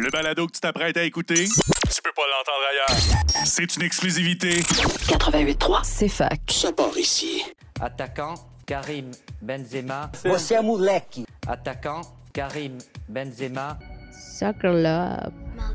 Le balado que tu t'apprêtes à écouter, tu peux pas l'entendre ailleurs. C'est une exclusivité. 88.3, C'est fac. Ça part ici. Attaquant, Karim Benzema. Você é moleque. Attaquant, Karim Benzema. Soccer Love. Well,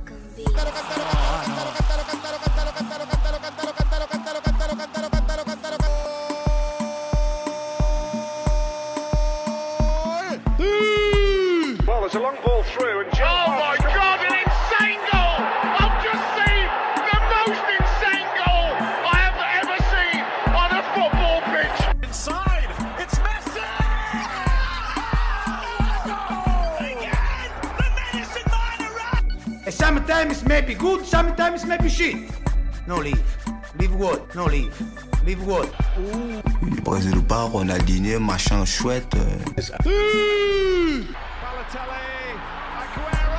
maybe good, sometimes maybe shit. No leave. Leave what? No leave. Leave what? Brésil ou pas, Ronaldinho, machin chouette. euh, Balotelli, Aguero.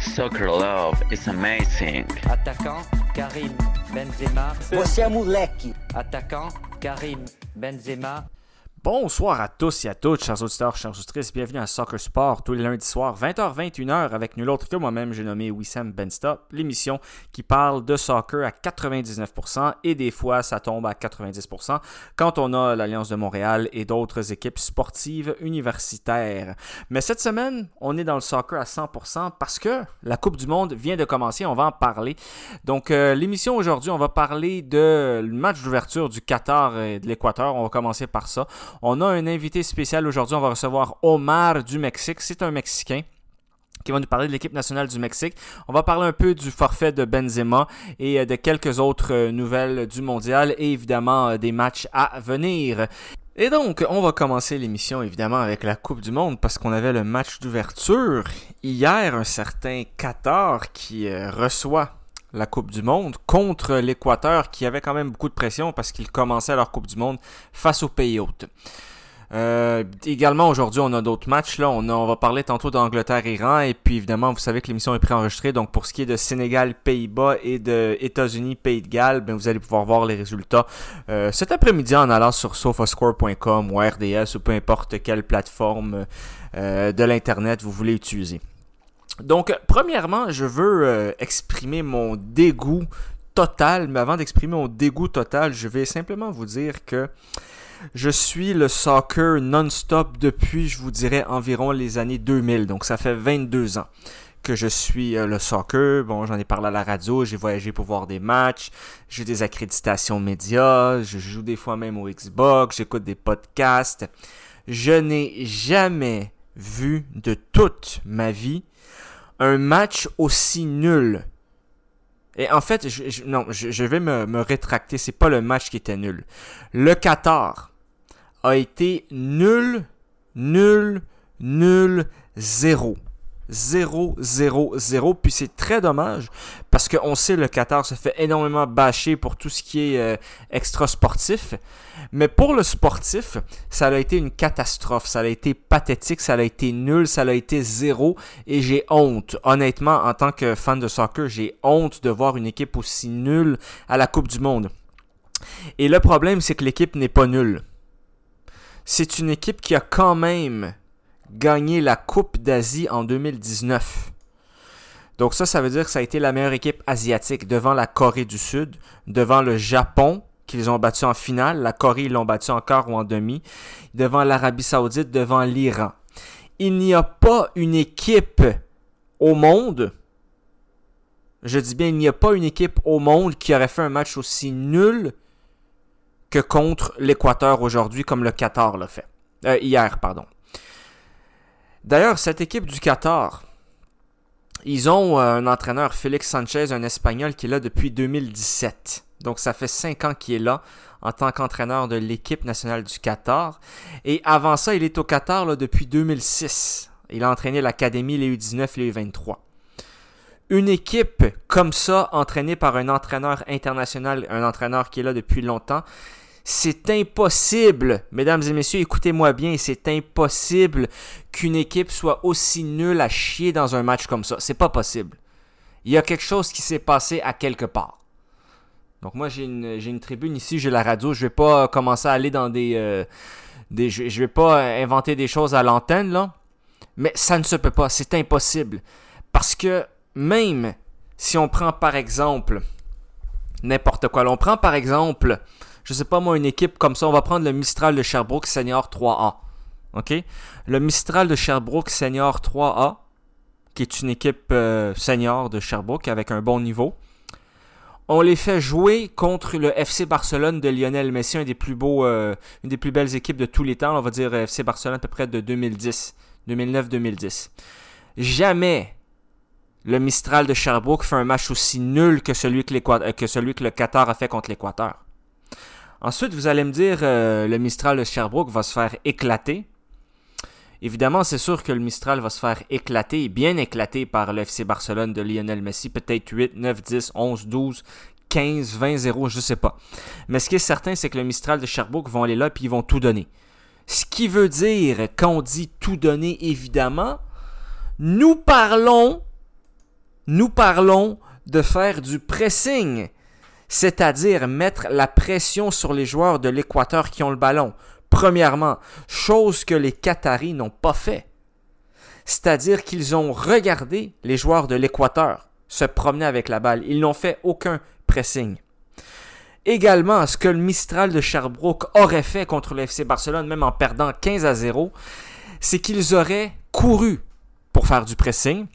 Soccer love is amazing. Attaquant, Karim Benzema. Você é moleque. Attaquant, Karim Benzema. Bonsoir à tous et à toutes, chers auditeurs, chers auditrices. Bienvenue à Soccer Sport tous les lundis soirs, 20h-21h, avec nul autre que moi-même, j'ai nommé Wissam Benstop, l'émission qui parle de soccer à 99% et des fois ça tombe à 90% quand on a l'Alliance de Montréal et d'autres équipes sportives universitaires. Mais cette semaine, on est dans le soccer à 100% parce que la Coupe du Monde vient de commencer, on va en parler. Donc euh, l'émission aujourd'hui, on va parler de match d'ouverture du Qatar et de l'Équateur, on va commencer par ça. On a un invité spécial aujourd'hui. On va recevoir Omar du Mexique. C'est un Mexicain qui va nous parler de l'équipe nationale du Mexique. On va parler un peu du forfait de Benzema et euh, de quelques autres euh, nouvelles du mondial et évidemment euh, des matchs à venir. Et donc, on va commencer l'émission évidemment avec la Coupe du Monde parce qu'on avait le match d'ouverture hier, un certain Qatar qui reçoit la Coupe du Monde contre l'Équateur qui avait quand même beaucoup de pression parce qu'ils commençaient leur Coupe du Monde face aux pays hôtes. Euh, également aujourd'hui on a d'autres matchs là. On, va parler tantôt d'Angleterre-Iran et puis évidemment vous savez que l'émission est préenregistrée. Donc pour ce qui est de Sénégal Pays-Bas et de États-Unis Pays de Galles ben, vous allez pouvoir voir les résultats euh, cet après-midi en allant sur sofascore.com ou RDS ou peu importe quelle plateforme euh, de l'internet vous voulez utiliser donc, premièrement, je veux euh, exprimer mon dégoût total, mais avant d'exprimer mon dégoût total, je vais simplement vous dire que je suis le soccer non-stop depuis, je vous dirais, environ les années 2000. Donc, ça fait 22 ans que je suis euh, le soccer. Bon, j'en ai parlé à la radio, j'ai voyagé pour voir des matchs, j'ai des accréditations médias, je joue des fois même au Xbox, j'écoute des podcasts. Je n'ai jamais vu de toute ma vie un match aussi nul. Et en fait, je, non, je, je vais me, me rétracter. C'est pas le match qui était nul. Le Qatar a été nul, nul, nul, zéro. 0, 0, 0. Puis c'est très dommage parce qu'on sait le Qatar se fait énormément bâcher pour tout ce qui est euh, extra sportif. Mais pour le sportif, ça a été une catastrophe. Ça a été pathétique, ça a été nul, ça a été zéro. Et j'ai honte. Honnêtement, en tant que fan de soccer, j'ai honte de voir une équipe aussi nulle à la Coupe du Monde. Et le problème, c'est que l'équipe n'est pas nulle. C'est une équipe qui a quand même gagné la Coupe d'Asie en 2019. Donc ça, ça veut dire que ça a été la meilleure équipe asiatique devant la Corée du Sud, devant le Japon, qu'ils ont battu en finale, la Corée, ils l'ont battu en quart ou en demi, devant l'Arabie Saoudite, devant l'Iran. Il n'y a pas une équipe au monde, je dis bien, il n'y a pas une équipe au monde qui aurait fait un match aussi nul que contre l'Équateur aujourd'hui, comme le Qatar l'a fait. Euh, hier, pardon. D'ailleurs, cette équipe du Qatar, ils ont euh, un entraîneur, Félix Sanchez, un Espagnol qui est là depuis 2017. Donc ça fait 5 ans qu'il est là en tant qu'entraîneur de l'équipe nationale du Qatar. Et avant ça, il est au Qatar là, depuis 2006. Il a entraîné l'Académie, les U19, les U23. Une équipe comme ça, entraînée par un entraîneur international, un entraîneur qui est là depuis longtemps, c'est impossible, mesdames et messieurs, écoutez-moi bien, c'est impossible qu'une équipe soit aussi nulle à chier dans un match comme ça. C'est pas possible. Il y a quelque chose qui s'est passé à quelque part. Donc moi j'ai une, tribune ici, j'ai la radio, je vais pas commencer à aller dans des... euh, des je, je vais pas inventer des choses à l'antenne là, mais ça ne se peut pas, c'est impossible. Parce que même si on prend par exemple n'importe quoi, on prend par exemple, je sais pas moi, une équipe comme ça, on va prendre le Mistral de Sherbrooke Senior 3A. OK? Le Mistral de Sherbrooke Senior 3A, qui est une équipe euh, senior de Sherbrooke avec un bon niveau. On les fait jouer contre le FC Barcelone de Lionel Messi, un des plus beaux, euh, une des plus belles équipes de tous les temps. On va dire euh, FC Barcelone à peu près de 2010, 2009-2010. Jamais le Mistral de Sherbrooke fait un match aussi nul que celui que, euh, que celui que le Qatar a fait contre l'Équateur. Ensuite, vous allez me dire, euh, le Mistral de Sherbrooke va se faire éclater. Évidemment, c'est sûr que le Mistral va se faire éclater, bien éclater par le FC Barcelone de Lionel Messi, peut-être 8, 9, 10, 11, 12, 15, 20, 0, je sais pas. Mais ce qui est certain, c'est que le Mistral de Sherbrooke vont aller là et ils vont tout donner. Ce qui veut dire, quand on dit tout donner, évidemment, nous parlons, nous parlons de faire du pressing, c'est-à-dire mettre la pression sur les joueurs de l'Équateur qui ont le ballon. Premièrement, chose que les Qataris n'ont pas fait. C'est-à-dire qu'ils ont regardé les joueurs de l'Équateur se promener avec la balle. Ils n'ont fait aucun pressing. Également, ce que le Mistral de Sherbrooke aurait fait contre le Barcelone, même en perdant 15 à 0, c'est qu'ils auraient couru pour faire du pressing.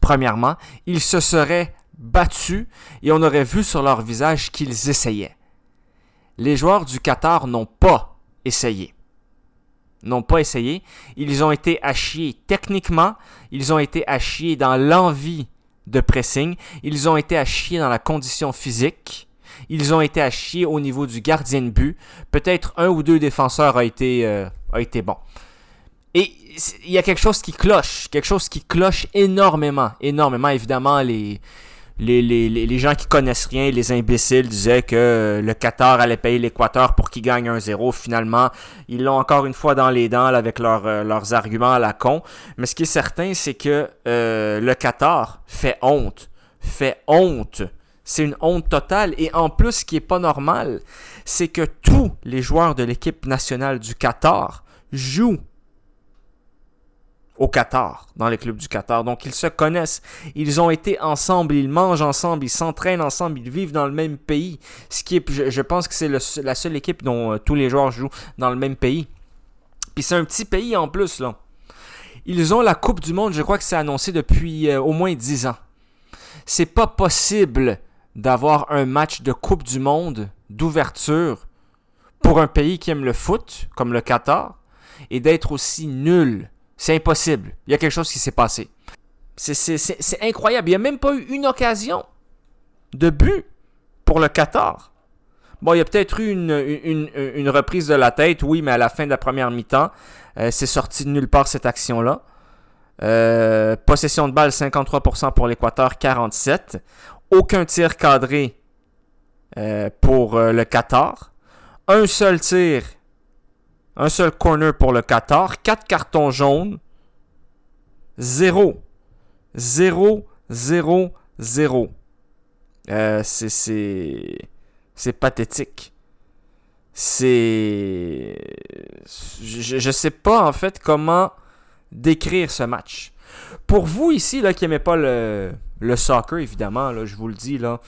Premièrement, ils se seraient battus et on aurait vu sur leur visage qu'ils essayaient. Les joueurs du Qatar n'ont pas essayé. N'ont pas essayé. Ils ont été à chier techniquement. Ils ont été à chier dans l'envie de pressing. Ils ont été à chier dans la condition physique. Ils ont été à chier au niveau du gardien de but. Peut-être un ou deux défenseurs a été, euh, a été bon. Et il y a quelque chose qui cloche. Quelque chose qui cloche énormément. Énormément. Évidemment, les, les, les, les, gens qui connaissent rien, les imbéciles, disaient que le Qatar allait payer l'Équateur pour qu'il gagne 1-0. Finalement, ils l'ont encore une fois dans les dents avec euh, leurs arguments à la con. Mais ce qui est certain, c'est que euh, le Qatar fait honte. Fait honte. C'est une honte totale. Et en plus, ce qui est pas normal, c'est que tous les joueurs de l'équipe nationale du Qatar jouent au Qatar, dans les clubs du Qatar. Donc ils se connaissent, ils ont été ensemble, ils mangent ensemble, ils s'entraînent ensemble, ils vivent dans le même pays. Ce qui est, je, pense que c'est la seule équipe dont euh, tous les joueurs jouent dans le même pays. Puis c'est un petit pays en plus là. Ils ont la Coupe du Monde, je crois que c'est annoncé depuis euh, au moins 10 ans. C'est pas possible d'avoir un match de Coupe du Monde d'ouverture pour un pays qui aime le foot, comme le Qatar, et d'être aussi nul. C'est impossible. Il y a quelque chose qui s'est passé. C'est- incroyable. Il n'y a même pas eu une occasion de but pour le Qatar. Bon, il y a peut-être eu une, reprise de la tête, oui, mais à la fin de la première mi-temps, euh, c'est sorti de nulle part cette action-là. Euh, possession de balle 53% pour l'Équateur, 47. Aucun tir cadré euh, pour le Qatar. Un seul tir, un seul corner pour le Qatar. Quatre cartons jaunes. Zéro. Zéro, zéro, zéro. Euh, c'est, c'est, pathétique. C'est... Je, je sais pas en fait comment décrire ce match. Pour vous ici là, qui n'aimez pas le, le soccer, évidemment, je vous le dis, là,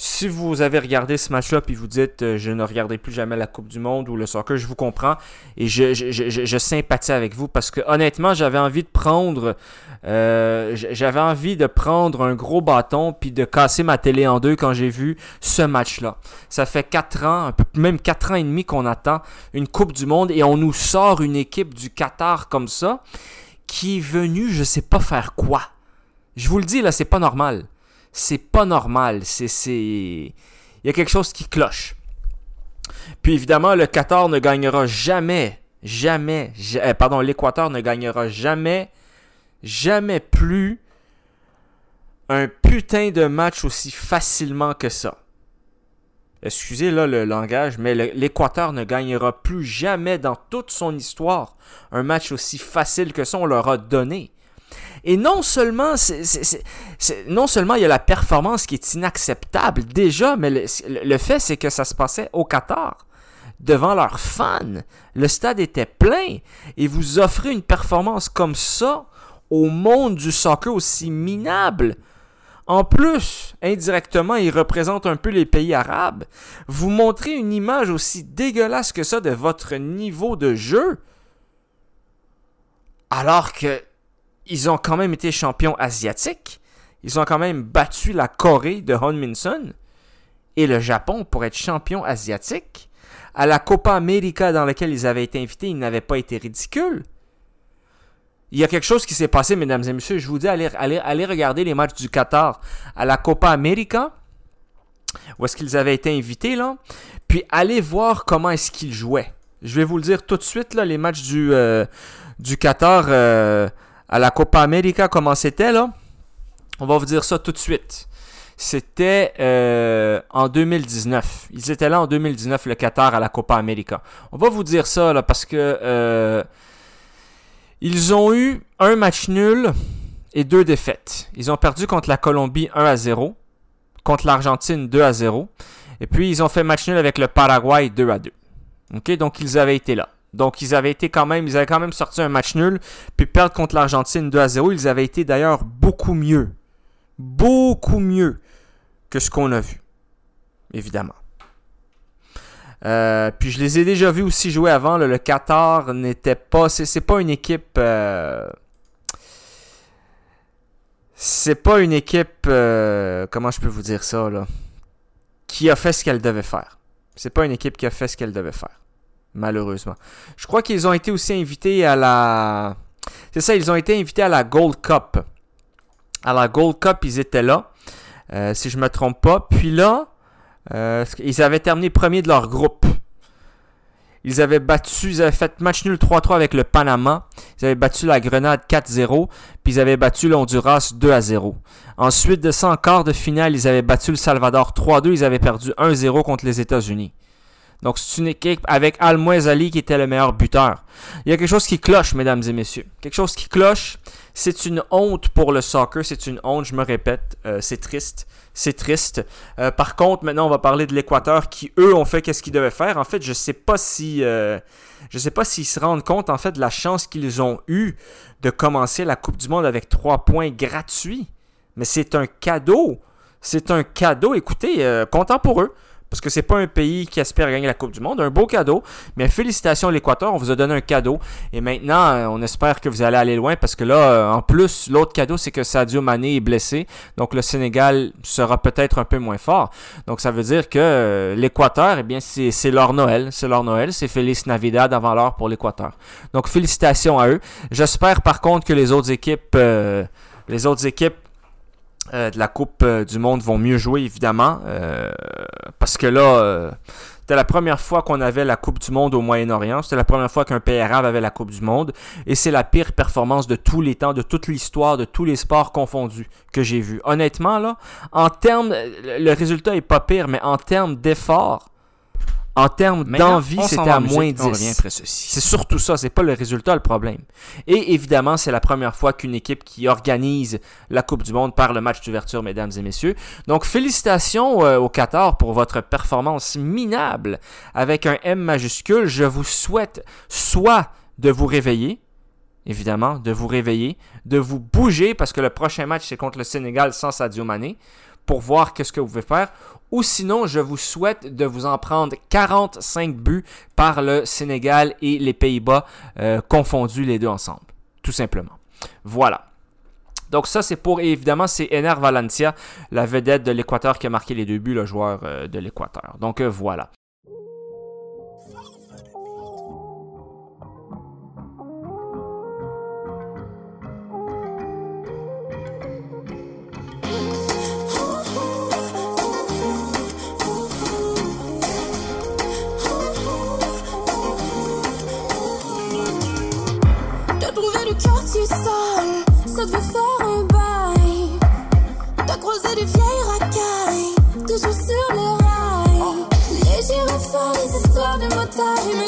si vous avez regardé ce match-là puis vous dites euh, je ne regarderai plus jamais la Coupe du Monde ou le soccer, je vous comprends et je, je, sympathie avec vous parce que honnêtement, j'avais envie de prendre euh, j'avais envie de prendre un gros bâton puis de casser ma télé en deux quand j'ai vu ce match-là. Ça fait 4 ans, même 4 ans et demi qu'on attend une Coupe du Monde et on nous sort une équipe du Qatar comme ça qui est venue, je sais pas faire quoi. Je vous le dis là, c'est pas normal. C'est pas normal. C'est, c'est, il y a quelque chose qui cloche. Puis évidemment, le Qatar ne gagnera jamais, jamais, ja- euh, pardon, l'Équateur ne gagnera jamais, jamais plus un putain de match aussi facilement que ça. Excusez là le langage, mais l'Équateur ne gagnera plus jamais dans toute son histoire un match aussi facile que ça. On leur a donné. Et non seulement, non seulement il y a la performance qui est inacceptable déjà, mais le, le fait c'est que ça se passait au Qatar, devant leurs fans. Le stade était plein. Et vous offrez une performance comme ça au monde du soccer aussi minable. En plus, indirectement, il représente un peu les pays arabes. Vous montrez une image aussi dégueulasse que ça de votre niveau de jeu. Alors que ils ont quand même été champions asiatiques. Ils ont quand même battu la Corée de Honminson et le Japon pour être champion asiatique. À la Copa América dans laquelle ils avaient été invités, ils n'avaient pas été ridicules. Il y a quelque chose qui s'est passé, mesdames et messieurs. Je vous dis, allez, regarder les matchs du Qatar à la Copa América, où est-ce qu'ils avaient été invités, là. Puis allez voir comment est-ce qu'ils jouaient. Je vais vous le dire tout de suite, là, les matchs du, euh, Qatar euh, à la Copa América, comment c'était, là? On va vous dire ça tout de suite. C'était euh, en 2019. Ils étaient là en 2019, le Qatar à la Copa América. On va vous dire ça, parce que... euh, ils ont eu un match nul et deux défaites. Ils ont perdu contre la Colombie 1 à 0, contre l'Argentine 2 à 0, et puis ils ont fait match nul avec le Paraguay 2 à 2. Ok, donc ils avaient été là. Donc ils avaient été quand même, ils avaient quand même sorti un match nul, puis perdre contre l'Argentine 2 à 0. Ils avaient été d'ailleurs beaucoup mieux, beaucoup mieux que ce qu'on a vu, évidemment. Euh, puis je les ai déjà vus aussi jouer avant. Le Qatar n'était pas. C'est, pas une équipe. euh, c'est pas une équipe. euh, comment je peux vous dire ça là Qui a fait ce qu'elle devait faire. C'est pas une équipe qui a fait ce qu'elle devait faire. Malheureusement. Je crois qu'ils ont été aussi invités à la. C'est ça, ils ont été invités à la Gold Cup. À la Gold Cup, ils étaient là. euh, si je me trompe pas. Puis là. Euh, ils avaient terminé premier de leur groupe. Ils avaient battu, ils avaient fait match nul 3-3 avec le Panama. Ils avaient battu la Grenade 4-0. Puis ils avaient battu l'Honduras 2-0. Ensuite de ça, en quart de finale, ils avaient battu le Salvador 3-2. Ils avaient perdu 1-0 contre les États-Unis. Donc c'est une équipe avec Al Ali qui était le meilleur buteur. Il y a quelque chose qui cloche, mesdames et messieurs. Quelque chose qui cloche. C'est une honte pour le soccer. C'est une honte, je me répète. Euh, c'est triste. C'est triste. Euh, par contre, maintenant, on va parler de l'Équateur qui, eux, ont fait qu'est-ce qu'ils devaient faire. En fait, je sais pas si, euh, je sais pas s'ils se rendent compte, en fait, de la chance qu'ils ont eue de commencer la Coupe du Monde avec trois points gratuits. Mais c'est un cadeau. C'est un cadeau. Écoutez, euh, content pour eux. Parce que c'est pas un pays qui espère gagner la Coupe du Monde. Un beau cadeau. Mais félicitations à l'Équateur. On vous a donné un cadeau. Et maintenant, euh, on espère que vous allez aller loin. Parce que là, euh, en plus, l'autre cadeau, c'est que Sadio Mané est blessé. Donc le Sénégal sera peut-être un peu moins fort. Donc ça veut dire que euh, l'Équateur, eh bien, c'est leur Noël. C'est leur Noël. C'est Feliz Navidad avant l'heure pour l'Équateur. Donc félicitations à eux. J'espère par contre que les autres équipes, les autres équipes euh, de la Coupe euh, du Monde vont mieux jouer, évidemment. euh, parce que là, c'était la première fois qu'on avait la Coupe du Monde au Moyen-Orient. C'était la première fois qu'un pays arabe avait la Coupe du Monde. Et c'est la pire performance de tous les temps, de toute l'histoire, de tous les sports confondus que j'ai vu. Honnêtement, là, en termes, le le résultat est pas pire, mais en termes d'effort, en termes d'envie, c'était à moins on 10. revient après ceci. C'est surtout ça, c'est pas le résultat le problème. Et évidemment, c'est la première fois qu'une équipe qui organise la Coupe du Monde par le match d'ouverture, mesdames et messieurs. Donc, félicitations euh, au Qatar pour votre performance minable avec un M majuscule. Je vous souhaite soit de vous réveiller, évidemment, de vous réveiller, de vous bouger parce que le prochain match c'est contre le Sénégal sans Sadio Mané pour voir qu'est-ce que vous pouvez faire. Ou sinon, je vous souhaite de vous en prendre 45 buts par le Sénégal et les Pays-Bas euh, confondus les deux ensemble. Tout simplement. Voilà. Donc ça, c'est pour, évidemment, c'est Ener Valencia, la vedette de l'Équateur qui a marqué les deux buts, le joueur euh, de l'Équateur. Donc euh, voilà. Quartier sale, ça te fait faire un bail. T'as croisé des vieilles racailles, toujours sur les rails. Les gyrophares, les histoires de motards,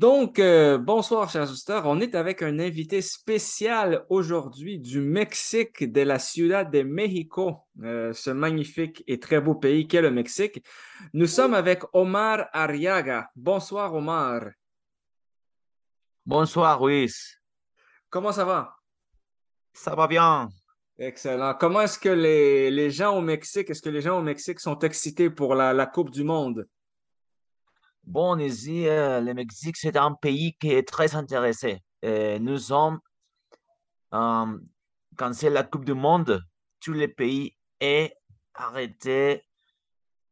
Donc, euh, bonsoir, chers auditeurs. On est avec un invité spécial aujourd'hui du Mexique, de la Ciudad de México, euh, ce magnifique et très beau pays qu'est le Mexique. Nous sommes avec Omar Arriaga. Bonsoir, Omar. Bonsoir, Luis. Comment ça va? Ça va bien. Excellent. Comment est-ce que les, les gens au Mexique, est-ce que les gens au Mexique sont excités pour la, la Coupe du Monde? Bon, ici, euh, le Mexique, c'est un pays qui est très intéressé. Nous sommes, euh, quand c'est la Coupe du Monde, tous les pays est arrêté.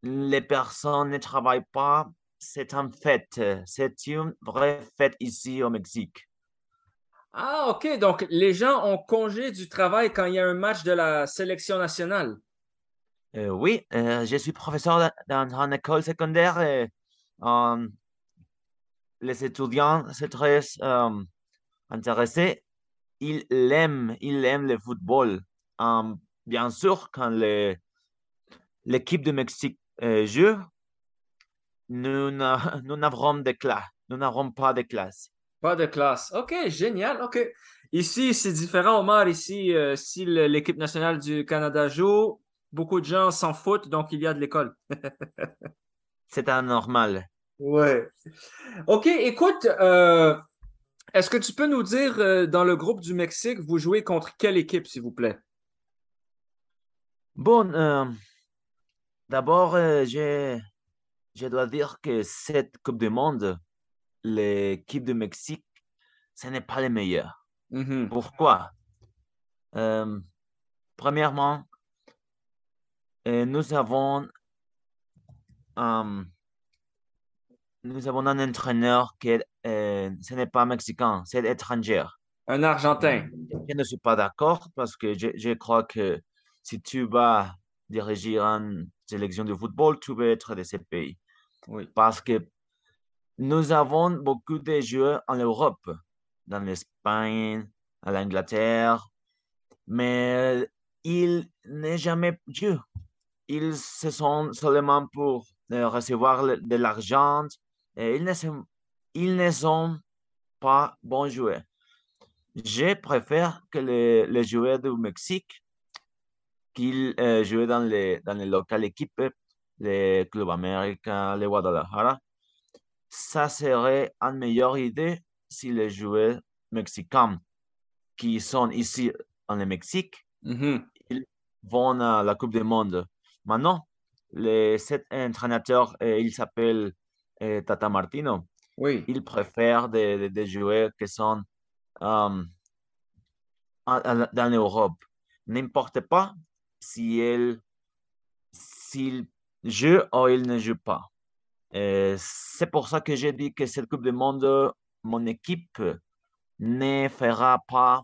Les personnes ne travaillent pas. C'est une fête. C'est une vraie fête ici au Mexique. Ah, OK. Donc, les gens ont congé du travail quand il y a un match de la sélection nationale. Euh, oui, euh, je suis professeur dans dans une école secondaire. et, euh, les étudiants sont très euh, intéressés. Ils aiment, ils aiment le football. Euh, bien sûr, quand l'équipe de Mexique euh, joue, nous n'a- nous n'avons pas de classe. Pas de classe. OK, génial. OK. Ici, c'est différent, Omar. Ici, euh, si l'équipe nationale du Canada joue, beaucoup de gens s'en foutent, donc il y a de l'école. C'est anormal. Ouais. OK, écoute, euh, est-ce que tu peux nous dire, euh, dans le groupe du Mexique, vous jouez contre quelle équipe, s'il vous plaît? Bon, euh, d'abord, je, je dois dire que cette Coupe du Monde, l'équipe du Mexique, ce n'est pas le meilleur. Mhm. Pourquoi? Premièrement, nous avons, euh, nous avons un entraîneur qui est, euh, ce n'est pas mexicain, c'est étranger. Un Argentin. Je ne suis pas d'accord parce que je, je crois que si tu vas diriger une sélection de football, tu veux être de ce pays. Oui. Parce que nous avons beaucoup de joueurs en Europe, dans l'Espagne, à l'Angleterre, mais ils n'ont jamais joué. Ils se sont seulement pour recevoir de l'argent et ils ne sont, ils ne sont pas bons joueurs. Je préfère que les, les joueurs du Mexique qu'ils euh, jouent dans les, dans les locales équipes, les Club América, les Guadalajara. Ça serait une meilleure idée si les joueurs mexicains qui sont ici en le Mexique, Mhm. ils vont à la Coupe du Monde. Maintenant, les, cet entraîneur, euh, il s'appelle euh, Tata Martino. Oui. Il préfère des, des- des joueurs qui sont euh, en- dans l'Europe. N'importe pas si s'il joue ou il ne joue pas. Euh, c'est pour ça que j'ai dit que cette Coupe du Monde, mon équipe ne fera pas,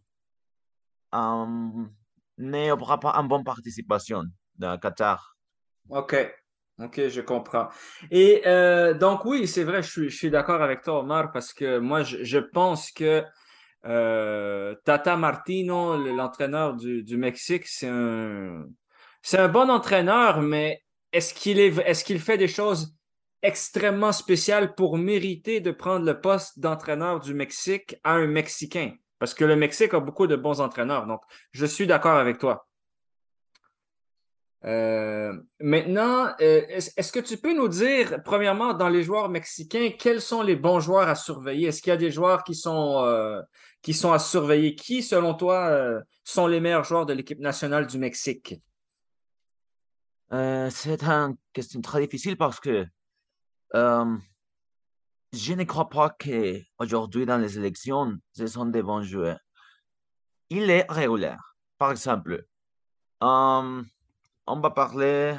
um, ne aura pas une bonne participation dans Qatar. OK. OK, je comprends. Et euh, donc, oui, c'est vrai, je suis, d'accord avec toi, Omar, parce que moi, je, pense que euh, Tata Martino, l'entraîneur du, Mexique, c'est un, c'est un bon entraîneur, mais est-ce qu'il est, est-ce qu'il fait des choses extrêmement spéciales pour mériter de prendre le poste d'entraîneur du Mexique à un Mexicain? Parce que le Mexique a beaucoup de bons entraîneurs. Donc, je suis d'accord avec toi. Euh, maintenant, euh, est-ce que tu peux nous dire, premièrement, dans les joueurs mexicains, quels sont les bons joueurs à surveiller? Est-ce qu'il y a des joueurs qui sont, euh, qui sont à surveiller? Qui, selon toi, sont les meilleurs joueurs de l'équipe nationale du Mexique? C'est une question très difficile parce que je ne crois pas qu'aujourd'hui, dans les élections, ce sont des bons joueurs. Il est régulier. Par exemple, on va parler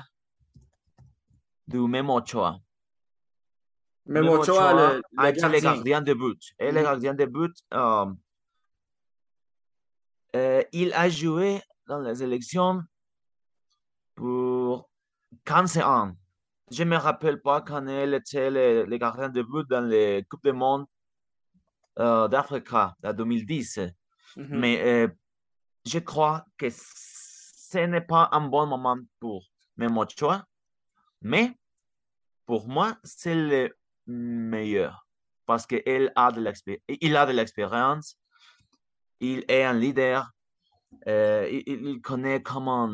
du Memo Ochoa. Memo Ochoa, le, a été le gardien de but. Et le gardien de but, euh, euh, il a joué dans les élections pour 15 ans. Je ne me rappelle pas quand il était le, le, gardien de but dans les Coupes du Monde euh, d'Afrique en 2010. Mm -hmm. Mais euh, je crois que ce n'est pas un bon moment pour Memo Ochoa. Mais pour moi, c'est le meilleur parce qu'il a de l'expérience, il est un leader, euh, il, il, connaît comment,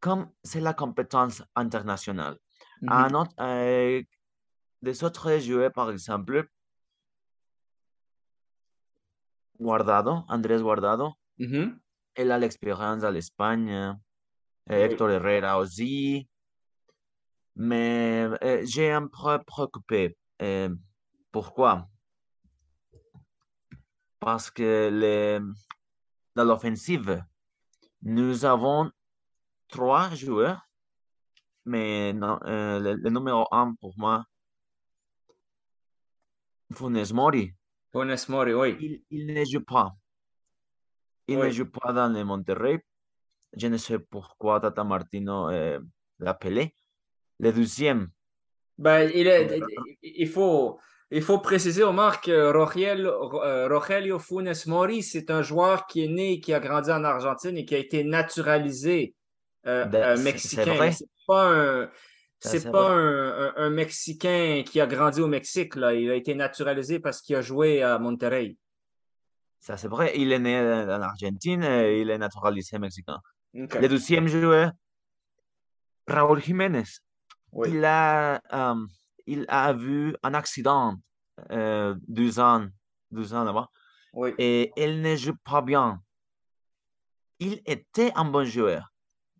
comme c'est la compétence internationale. Mm -hmm. Un autre, euh, des autres joueurs, par exemple, Guardado, Andrés Guardado, mm -hmm. Il a l'expérience à l'Espagne, oui. Héctor Herrera aussi. Mais euh, j'ai un peu préoccupé. Euh, pourquoi? Parce que les, dans l'offensive, nous avons trois joueurs, mais non, euh, le, le, numéro un pour moi, Funes Mori. Funes Mori, oui. Il, il ne joue pas. Il oui. ne joue pas dans le Monterrey. Je ne sais pourquoi Tata Martino euh, l'appelait. Le deuxième. Ben, il, est, il, faut, il faut préciser, Omar, que Rogel, Rogelio Funes Mori, c'est un joueur qui est né qui a grandi en Argentine et qui a été naturalisé euh, ben, mexicain. C'est pas un. C'est pas un, un, un, Mexicain qui a grandi au Mexique. Là. Il a été naturalisé parce qu'il a joué à Monterrey. Ça, c'est vrai. Il est né en Argentine et il est naturalisé mexicain. Okay. Le deuxième joueur, Raúl Jiménez. Oui. Il, a, um, il a vu un accident euh, deux ans, deux ans là-bas. Oui. Et il ne joue pas bien. Il était un bon joueur,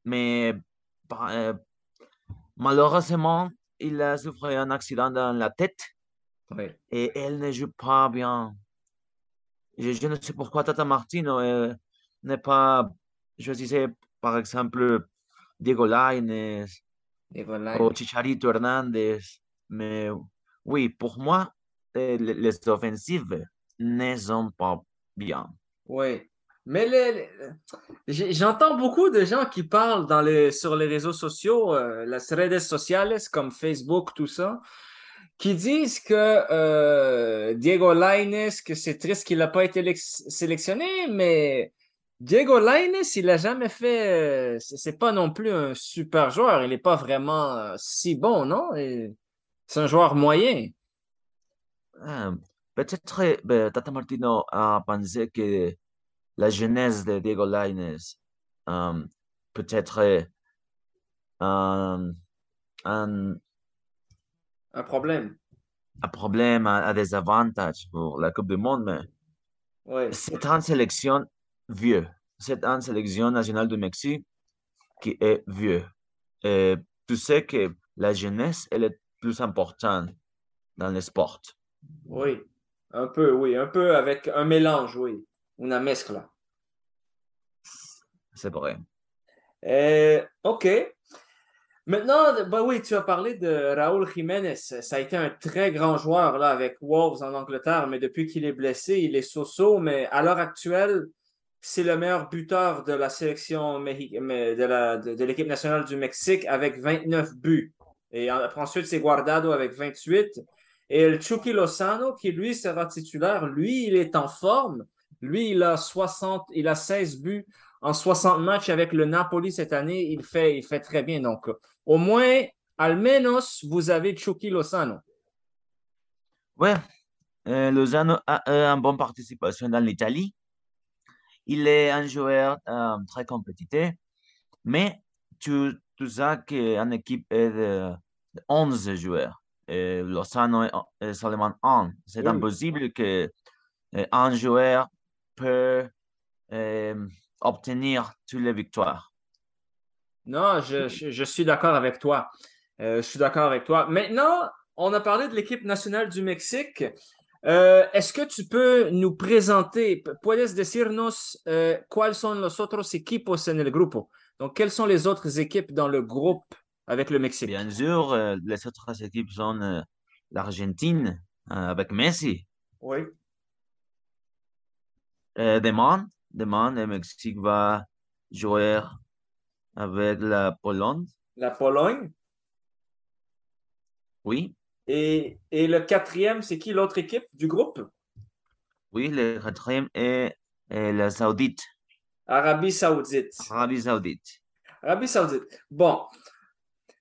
mais euh, malheureusement, il a souffert un accident dans la tête. Oui. Et elle ne joue pas bien. Je, je ne sais pourquoi Tata Martino euh, n'est pas choisissait par exemple Diego Lainez Diego Lainez. ou Chicharito Hernandez. Mais oui, pour moi, les, les offensives ne sont pas bien. Oui. Mais les, j'entends beaucoup de gens qui parlent dans les, sur les réseaux sociaux, euh, les redes sociales comme Facebook, tout ça, qui disent que euh, Diego Lainez, que c'est triste qu'il n'a pas été sélectionné, mais Diego Lainez, il n'a jamais fait. C'est pas non plus un super joueur. Il n'est pas vraiment si bon, non? C'est un joueur moyen. Peut-être ben, Tata Martino a pensé que la jeunesse de Diego Lainez peut-être un, un problème. Un problème à, à, des avantages pour la Coupe du Monde, mais oui. c'est une sélection vieux. C'est une sélection nationale du Mexique qui est vieux. Et tu sais que la jeunesse, elle est plus importante dans le sport. Oui, un peu, oui, un peu avec un mélange, oui, une mescla. C'est vrai. Euh, OK. Maintenant, bah oui, tu as parlé de Raúl Jiménez. Ça a été un très grand joueur là, avec Wolves en Angleterre, mais depuis qu'il est blessé, il est so-so. Mais à l'heure actuelle, c'est le meilleur buteur de la sélection de l'équipe nationale du Mexique avec 29 buts. Et ensuite, c'est Guardado avec 28. Et le Chucky Lozano, qui lui sera titulaire, lui, il est en forme. Lui, il a 60, il a 16 buts en 60 matchs avec le Napoli cette année. Il fait, il fait très bien. Donc, au moins, al menos, vous avez Chucky Lozano. Ouais, euh, Lozano a une bonne participation dans l'Italie. Il est un joueur euh, très compétitif, mais tu, tu sais qu'une équipe est de 11 joueurs. Et Lozano est seulement un. C'est impossible que euh, un joueur peut euh, obtenir toutes les victoires. Non, je, je, suis d'accord avec toi. Euh, je suis d'accord avec toi. Maintenant, on a parlé de l'équipe nationale du Mexique. Est-ce que tu peux nous présenter, puedes decirnos euh, cuáles son los otros equipos en el grupo? Donc, quelles sont les autres équipes dans le groupe avec le Mexique? Bien sûr, euh, les autres équipes sont euh, l'Argentine euh, avec Messi. Oui. demain, demain, le Mexique va jouer avec la Pologne. La Pologne? Oui. Et, et le quatrième, c'est qui l'autre équipe du groupe? Oui, le quatrième est, est la Saoudite. Arabie Saoudite. Arabie Saoudite. Arabie Saoudite. Bon,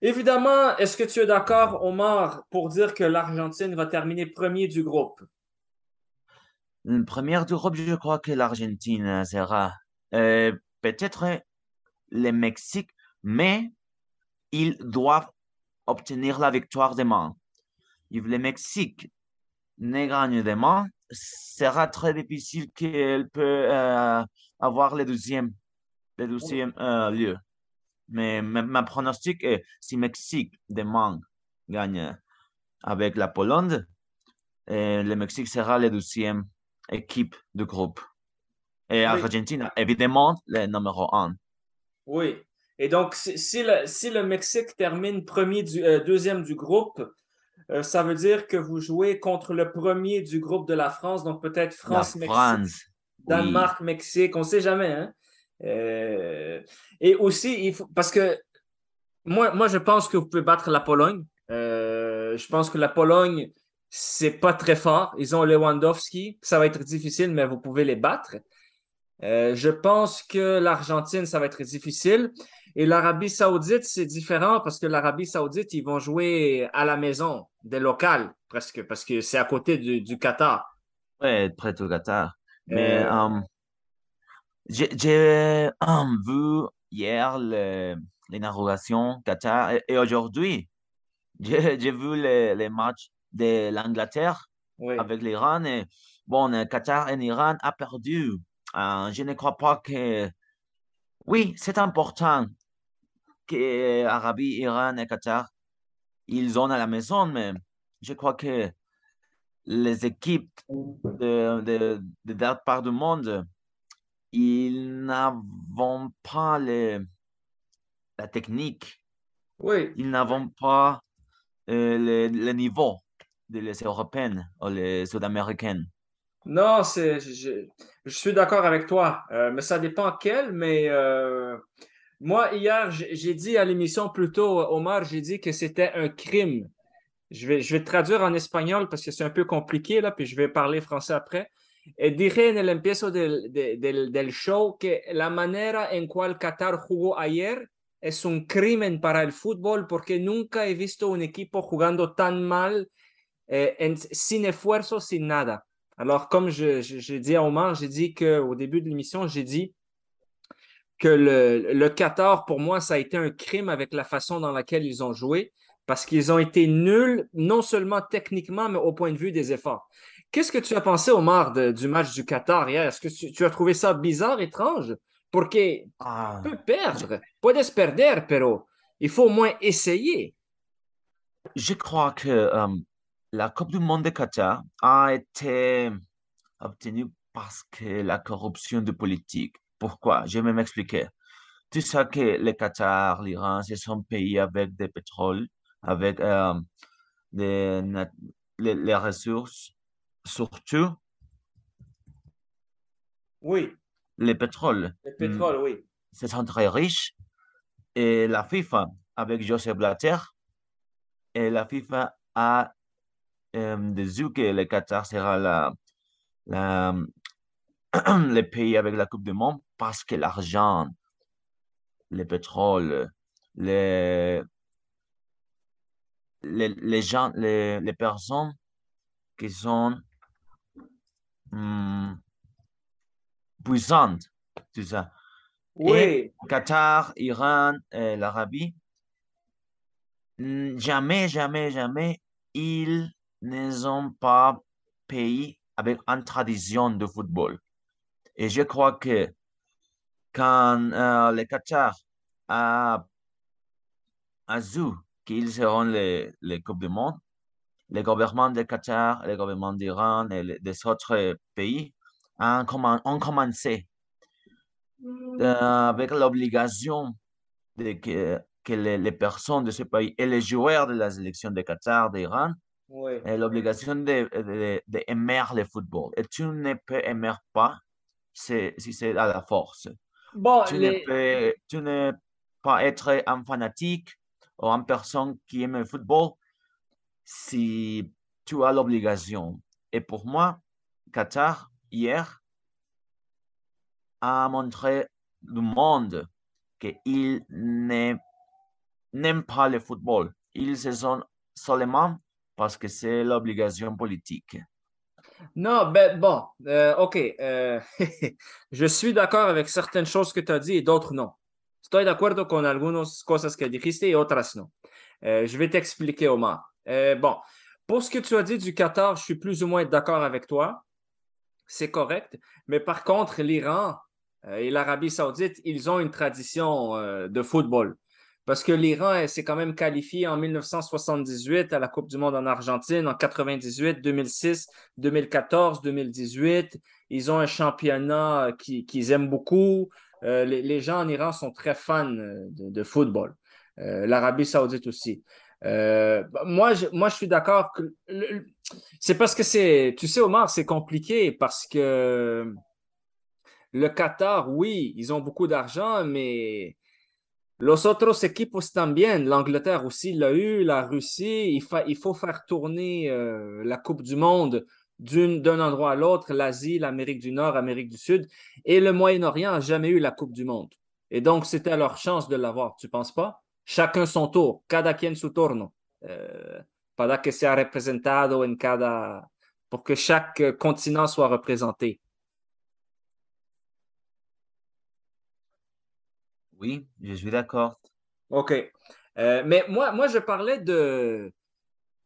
Évidemment, est-ce que tu es d'accord, Omar, pour dire que l'Argentine va terminer premier du groupe? Le premier du groupe, je crois que l'Argentine sera euh, peut-être le Mexique, mais ils doivent obtenir la victoire demain. Si le Mexique ne gagne demain, sera très difficile qu'elle peut euh, avoir le deuxième, le deuxième euh, lieu. Mais ma, pronostic est si Mexique demain gagne avec la Pologne, le Mexique sera la deuxième équipe du groupe. Et Argentine, évidemment, le numéro un. Oui. Et donc, si, le, si le, Mexique termine premier du, euh, deuxième du groupe, euh, ça veut dire que vous jouez contre le premier du groupe de la France, donc peut-être France-Mexique. Danemark, Mexique, on ne sait jamais. Hein? Euh, et aussi, il faut, parce que moi, moi, je pense que vous pouvez battre la Pologne. Je pense que la Pologne, c'est pas très fort. Ils ont Lewandowski. Ça va être difficile, mais vous pouvez les battre. Euh, je pense que l'Argentine, ça va être difficile. Et l'Arabie Saoudite, c'est différent parce que l'Arabie Saoudite, ils vont jouer à la maison, des locales, presque, parce que c'est à côté du, du Qatar. Oui, près du Qatar. Mais j'ai vu hier l'inauguration Qatar et, aujourd'hui, j'ai vu les, matchs de l'Angleterre avec l'Iran. Et bon, Qatar et l'Iran a perdu. Euh, je ne crois pas que. Oui, c'est important que Arabie, Iran et Qatar, ils ont à la maison, mais je crois que les équipes de, de, de, de part du monde ils n'avons pas la technique. Oui. Ils n'avons pas euh, le, niveau des les Européennes ou les Sud-Américaines? Non, c'est, je, suis d'accord avec toi, euh, mais ça dépend quel. Mais euh, moi, hier, j'ai dit à l'émission plutôt, Omar, j'ai dit que c'était un crime. Je vais, je vais traduire en espagnol parce que c'est un peu compliqué, là, puis je vais parler français après. Dije en el empiezo del, del, show que la manera en cual Qatar jugó ayer es un crimen para el fútbol porque nunca he visto un equipo jugando tan mal, eh, sin esfuerzo, sin nada. Alors, comme j'ai je, dit à Omar, j'ai dit qu'au début de l'émission, j'ai dit que le, le Qatar, pour moi, ça a été un crime avec la façon dans laquelle ils ont joué parce qu'ils ont été nuls, non seulement techniquement, mais au point de vue des efforts. Qu'est-ce que tu as pensé, Omar, du match du Qatar hier? Est-ce que tu, as trouvé ça bizarre, étrange? Porque ah. peut perdre, puedes perder, pero il faut au moins essayer. Je crois que euh, la Coupe du Monde de Qatar a été obtenue parce que la corruption de politique. Pourquoi? Je vais m'expliquer. tu sais que le Qatar, l'Iran, ce sont pays avec des pétroles, avec euh, des, les, les ressources, surtout Oui, le pétrole. le pétrole, oui. Ce sont très riches. Et la FIFA, avec Joseph Blatter, et la FIFA a euh, dit que le Qatar sera la, la, le pays avec la Coupe du Monde parce que l'argent, le pétrole, les, les, les gens, les, les personnes qui sont hum, puissantes, tout ça. Oui, Et Qatar, Iran, et l'Arabie, mm, jamais, jamais, jamais, ils ne sont pas pays avec une tradition de football. Et je crois que quand euh, le Qatar a, a qu'ils seront les, les Coupes du Monde, les gouvernements de Qatar, les gouvernements d'Iran et les- des autres pays ont commencé euh, avec l'obligation de que, que les, les personnes de ce pays et les joueurs de la sélection de Qatar, d'Iran, oui. aient l'obligation de, de, de aimer le football. Et tu ne peux aimer pas si, si c'est à la force. Bon, Tu les- ne peux, tu ne peux pas être un fanatique ou une personne qui aime le football si tu as l'obligation. Et pour moi, Qatar, hier, a montré du monde qu'ils n'aiment pas le football. Ils se sont seulement parce que c'est l'obligation politique. Non, ben bon, euh, OK. euh, je suis d'accord avec certaines choses que tu as dit et d'autres non. Estoy de acuerdo con algunas cosas que dijiste y otras no. Euh, je vais t'expliquer, Omar. Euh, bon, pour ce que tu as dit du Qatar, je suis plus ou moins d'accord avec toi. C'est correct. Mais par contre, l'Iran et l'Arabie Saoudite, ils ont une tradition de football. Parce que l'Iran s'est quand même qualifié en 1978 à la Coupe du Monde en Argentine, en 98, 2006, 2014, 2018. Ils ont un championnat euh, qui- qu'ils aiment beaucoup. Euh, les, gens en Iran sont très fans euh, de, football. L'Arabie Saoudite aussi. Euh, moi, je, moi, je suis d'accord que c'est parce que c'est, tu sais, Omar, c'est compliqué parce que le Qatar, oui, ils ont beaucoup d'argent, mais los otros equipos también, l'Angleterre aussi l'a eu, la Russie, il, fa- il faut faire tourner euh, la Coupe du Monde d'un endroit à l'autre, l'Asie, l'Amérique du Nord, l'Amérique du Sud, et le Moyen-Orient n'a jamais eu la Coupe du Monde. Et donc, c'était leur chance de l'avoir, tu penses pas? Chacun son tour, cada quien su turno. Euh, para que sea representado en cada... pour que chaque continent soit représenté. Oui, je suis d'accord. OK. Euh, mais moi, moi, je parlais de.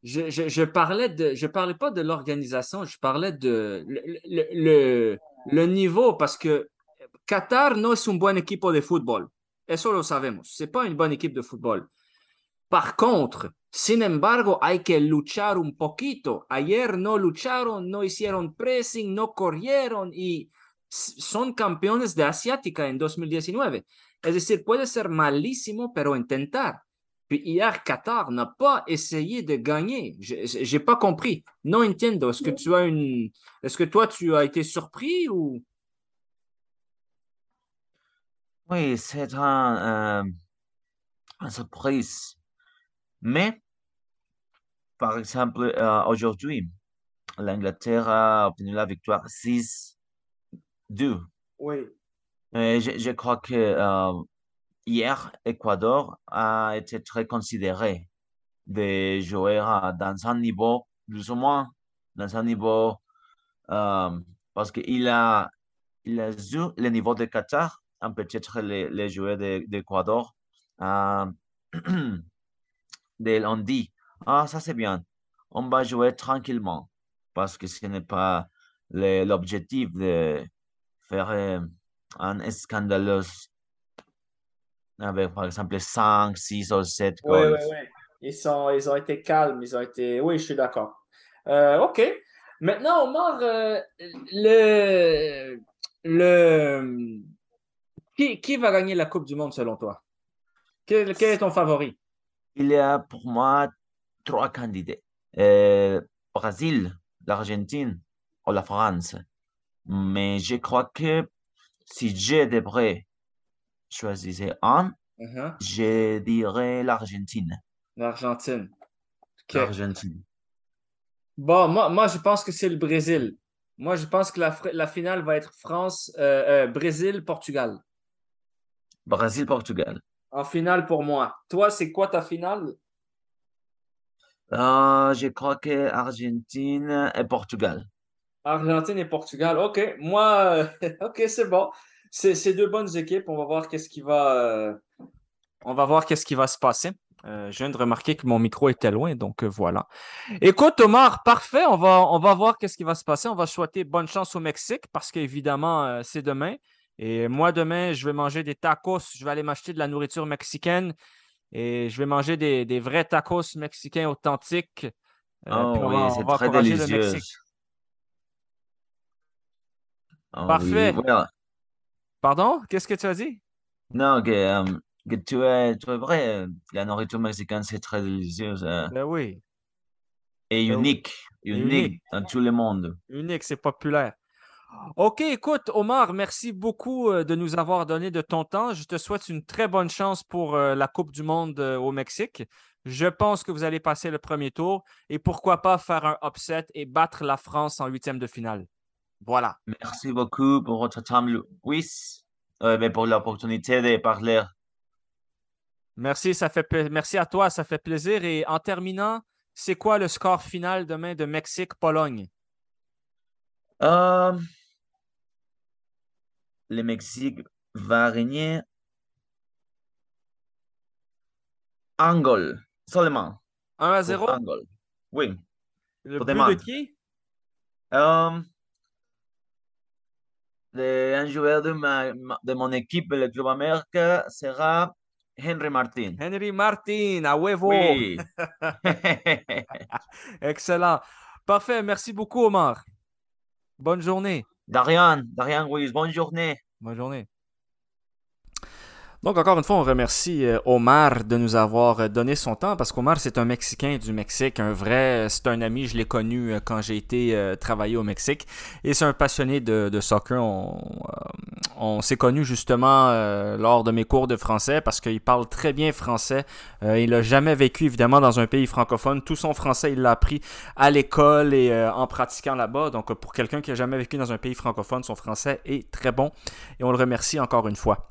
Je, je, parlais de. Je parlais pas de l'organisation, je parlais de le, le, le, niveau parce que Qatar no es un buen equipo de fútbol. Eso lo sabemos. C'est pas une bonne équipe de football. Par contre, sin embargo, hay que luchar un poquito. Ayer no lucharon, no hicieron pressing, no corrieron y son campeones de Asiática en 2019. Es decir, puede ser malísimo, pero intentar. Puis hier, Qatar n'a pas essayé de gagner. Je n'ai pas compris. Non entiendo. Est-ce que tu as une. Est-ce que toi, tu as été surpris ou? Oui, c'est un, euh, une surprise. Mais, par exemple, euh, aujourd'hui, l'Angleterre a obtenu la victoire 6-2. Oui. Et je, crois que euh, hier, Équador a été très considéré de jouer à- dans un niveau, plus ou moins, dans un niveau, euh, parce qu'il a, il a vu le niveau de Qatar, hein, peut-être les, les joueurs de- d'Équador, euh, de l'ont dit, ah, ça c'est bien, on va jouer tranquillement, parce que ce n'est pas l'objectif de faire un scandaleux avec, par exemple, 5, 6 ou 7 Oui, goals. oui, oui. Ils, sont, ils ont été calmes, ils ont été. Oui, je suis d'accord. Euh, OK. Maintenant, Omar, euh, le, le, Qui, qui va gagner la Coupe du Monde selon toi? Quel, quel est ton favori? Il y a pour moi trois candidats. Euh, Brésil, l'Argentine ou la France. Mais je crois que si je devrais choisir un, Uh-huh. je dirais l'Argentine. L'Argentine. L'Argentine. Bon, moi, moi, je pense que c'est le Brésil. Moi, je pense que la finale va être France, euh, euh, Brésil-Portugal. Brésil-Portugal. En finale pour moi. Toi, c'est quoi ta finale? Euh, je crois que Argentine et Portugal. Argentine et Portugal. OK. Moi, euh, OK, c'est bon. C'est deux bonnes équipes. On va voir qu'est-ce qui va, euh, on va voir qu'est-ce qui va se passer. Euh, je viens de remarquer que mon micro était loin, donc euh, voilà. Écoute, Omar, parfait. On va, on va voir qu'est-ce qui va se passer. On va souhaiter bonne chance au Mexique parce qu'évidemment, euh, c'est demain. Et moi, demain, je vais manger des tacos. Je vais aller m'acheter de la nourriture mexicaine et je vais manger des, des vrais tacos mexicains authentiques. Oh puis on oui, va- on c'est va très encourager le délicieux. Mexique. Oui, Parfait. voilà. Pardon? Qu'est-ce que tu as dit? Non, que, euh, que tu es, tu es vrai. euh, La nourriture mexicaine, c'est très délicieux euh, Ben oui, et Ben unique. Unique unique. dans tout le monde. unique, c'est populaire. OK, écoute, Omar, merci beaucoup de nous avoir donné de ton temps. Je te souhaite une très bonne chance pour la Coupe du Monde au Mexique. Je pense que vous allez passer le premier tour et pourquoi pas faire un upset et battre la France en huitième de finale. Voilà. Merci beaucoup pour votre temps, Louis, euh, mais pour l'opportunité de parler. Merci, ça fait merci à toi, ça fait plaisir. Et en terminant, c'est quoi le score final demain de Mexique-Pologne? Euh, le Mexique va régner un goal seulement. 1 à Pour 0? un goal. Oui. Le but de qui? Euh, de- un joueur de, ma, ma- de mon équipe, le Club Amérique, sera Henry Martin. Henry Martin, à huevo. Oui. Excellent. Parfait. Merci beaucoup, Omar. Bonne journée. Darian, Darian Ruiz, bonne journée. Bonne journée. Donc, encore une fois, on remercie euh, Omar de nous avoir euh, donné son temps parce qu'Omar, c'est un Mexicain du Mexique, un vrai, euh, c'est un ami, je l'ai connu quand j'ai été travailler au Mexique et c'est un passionné de, soccer. On, s'est connu justement lors de mes cours de français parce qu'il parle très bien français. Il n'a jamais vécu évidemment dans un pays francophone. Tout son français, il l'a appris à l'école et en pratiquant là-bas. Donc, pour quelqu'un qui n'a jamais vécu dans un pays francophone, son français est très bon et on le remercie encore une fois.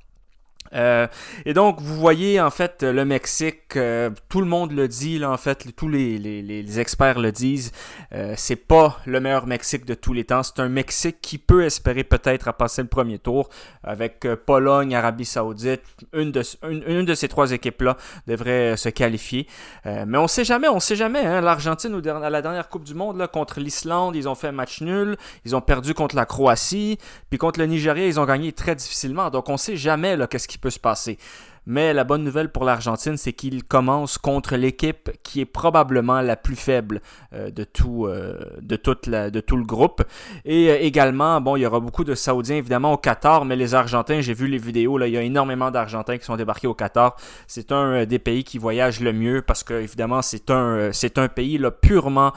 Euh, et donc, vous voyez, en fait, le Mexique, euh, tout le monde le dit, là, en fait, tous les, experts le disent, euh, c'est pas le meilleur Mexique de tous les temps. C'est un Mexique qui peut espérer peut-être à passer le premier tour avec Pologne, Arabie Saoudite. Une de, ces trois équipes-là devrait se qualifier. Mais on sait jamais, on sait jamais. Hein? L'Argentine, à la dernière Coupe du Monde, là, contre l'Islande, ils ont fait un match nul. Ils ont perdu contre la Croatie. Puis contre le Nigeria, ils ont gagné très difficilement. Donc, on sait jamais qu'est-ce qui peut se passer. Mais la bonne nouvelle pour l'Argentine, c'est qu'il commence contre l'équipe qui est probablement la plus faible euh, de, tout, euh, de, toute la, de tout le groupe. Et euh, également, bon, il y aura beaucoup de Saoudiens évidemment au Qatar, mais les Argentins, j'ai vu les vidéos, là, il y a énormément d'Argentins qui sont débarqués au Qatar. C'est un des pays qui voyage le mieux parce que évidemment, c'est un, c'est un pays purement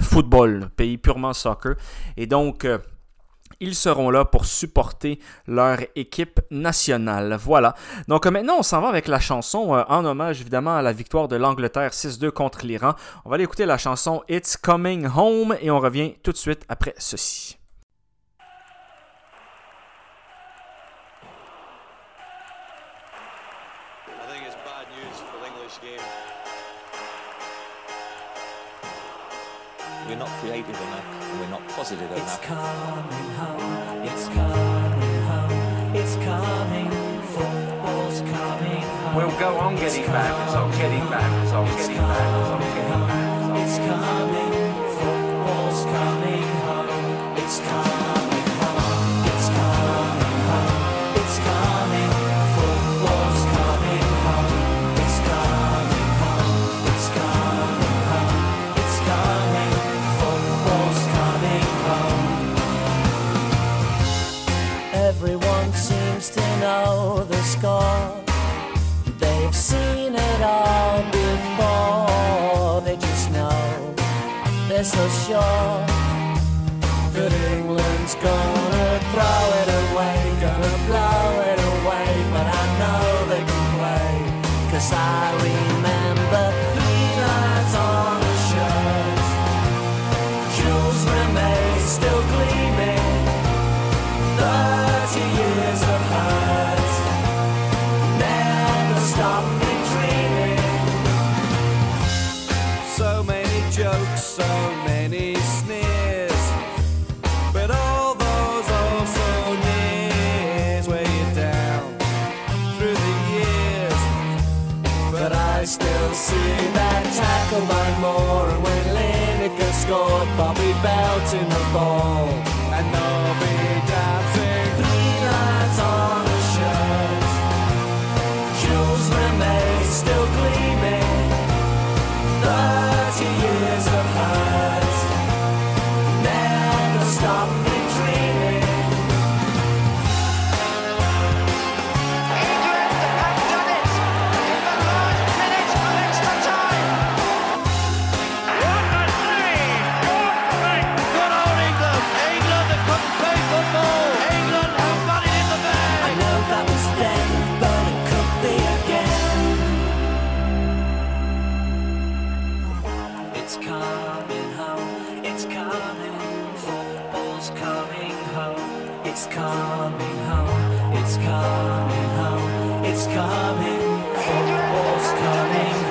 football, pays purement soccer. Et donc, ils seront là pour supporter leur équipe nationale. Voilà. Donc euh, maintenant, on s'en va avec la chanson euh, en hommage évidemment à la victoire de l'Angleterre 6-2 contre l'Iran. On va aller écouter la chanson It's Coming Home et on revient tout de suite après ceci. We're not creative enough, and we're not positive enough. It's coming, football's coming home. We'll go on getting back, on getting back, on getting back, on getting back. It's coming, know the score. They've seen it all before. They just know they're so sure that England's gonna throw it away, gonna blow it away. But I know they can play, cause I. in the ball it's coming, football's coming home, it's coming home, it's coming home, it's coming, football's coming home,